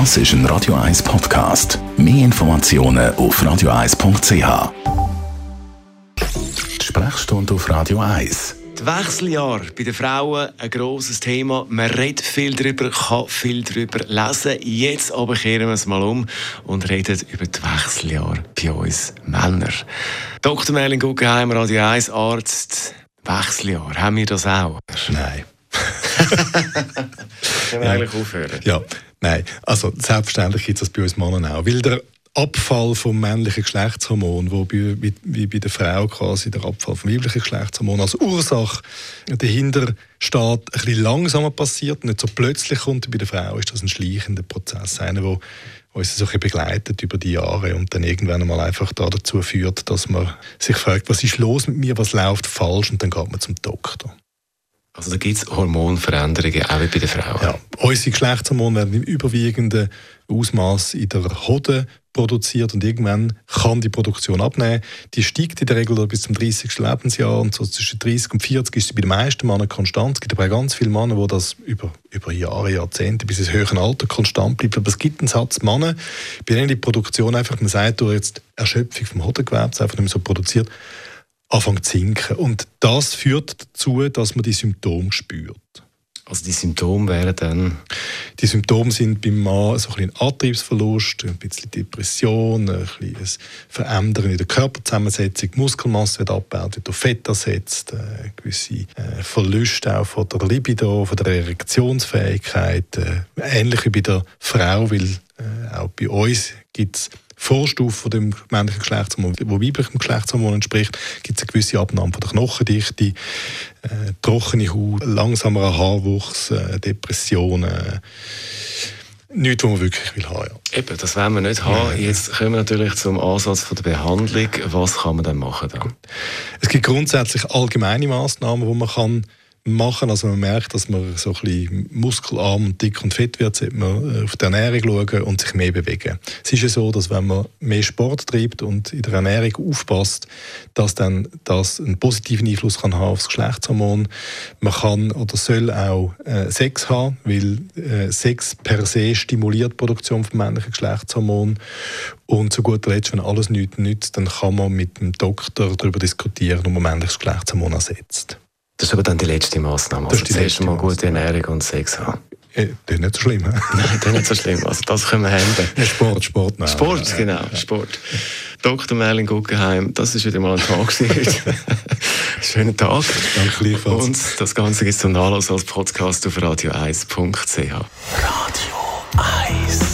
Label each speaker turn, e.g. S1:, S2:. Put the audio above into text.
S1: Das ist ein Radio 1 Podcast. Mehr Informationen auf radio1.ch. Die Sprechstunde auf Radio 1.
S2: Die Wechseljahr bei den Frauen ein grosses Thema. Man redet viel darüber, kann viel darüber lesen. Jetzt aber kehren wir es mal um und reden über die Wechseljahr bei uns Männern. Dr. Merlin Guggenheim, Radio 1 Arzt. Wechseljahr, haben wir das auch?
S3: Nein.
S2: Können wir eigentlich aufhören?
S3: Ja, nein. Also selbstverständlich gibt es das bei uns Männern auch. Weil der Abfall vom männlichen Geschlechtshormon, wo bei, wie, bei der Frau quasi der Abfall vom weiblichen Geschlechtshormon als Ursache dahinter steht, ein bisschen langsamer passiert, nicht so plötzlich kommt. Bei der Frau ist das ein schleichender Prozess, einer, der uns so ein begleitet über die Jahre und dann irgendwann einmal einfach da dazu führt, dass man sich fragt, was ist los mit mir, was läuft falsch und dann geht man zum Doktor.
S2: Also da gibt es Hormonveränderungen, auch wie bei den Frauen.
S3: Ja, unsere Geschlechtshormone werden im überwiegenden Ausmaß in der Hoden produziert und irgendwann kann die Produktion abnehmen. Die steigt in der Regel bis zum 30. Lebensjahr und so zwischen 30 und 40 ist sie bei den meisten Männern konstant. Es gibt aber auch ganz viele Männer, die das über, über Jahre, Jahrzehnte bis ins höhere Alter konstant bleibt. Aber es gibt einen Satz Männer, bei denen die Produktion einfach, man sagt durch jetzt Erschöpfung vom Hodengewebs einfach nicht mehr so produziert, anfängt zu sinken. Und das führt dazu, dass man die Symptome spürt.
S2: Also die Symptome wären dann?
S3: Die Symptome sind beim Mann so ein, ein Antriebsverlust, ein bisschen Depression, ein, bisschen Verändern in der Körperzusammensetzung, Muskelmasse wird abgebaut, wird durch Fett ersetzt, äh, gewisse äh, Verluste auch von der Libido, von der Erektionsfähigkeit, äh, ähnlich wie bei der Frau, weil äh, auch bei uns gibt es Vorstufe von dem männlichen Geschlechtshormon, wo weiblichem Geschlechtshormon entspricht, gibt es eine gewisse Abnahme von der Knochendichte, äh, trockene Haut, langsamerer Haarwuchs, äh, Depressionen. Nichts, was man wirklich will haben.
S2: Ja. Eben, das wollen wir nicht haben. Nein. Jetzt kommen wir natürlich zum Ansatz von der Behandlung. Was kann man dann machen dann?
S3: Es gibt grundsätzlich allgemeine Massnahmen, die man kann machen. Also man merkt, dass man so ein bisschen muskelarm und dick und fett wird, sollte man äh, auf die Ernährung schauen und sich mehr bewegen. Es ist ja so, dass wenn man mehr Sport treibt und in der Ernährung aufpasst, dass dann das einen positiven Einfluss kann haben auf das Geschlechtshormon. Man kann oder soll auch äh, Sex haben, weil äh, Sex per se stimuliert die Produktion von männlichen Geschlechtshormon und zu guter Letzt, wenn alles nichts nützt, dann kann man mit dem Doktor darüber diskutieren, ob man männliches Geschlechtshormon ersetzt.
S2: Das ist aber dann die letzte Massnahme. Also das ist die letzte Mal gute Ernährung und Sex haben.
S3: Ja, das ist nicht so schlimm.
S2: Nein, das ist nicht so schlimm. Also das können wir handeln.
S3: Sport, Sport. Nein.
S2: Sport, genau. Sport. Dr. Merlin Guggenheim, das ist wieder mal ein Tag. Schönen Tag.
S3: Danke gleichfalls.
S2: Und das Ganze gibt es zum Nachlass als Podcast auf radio1.ch.
S1: Radio 1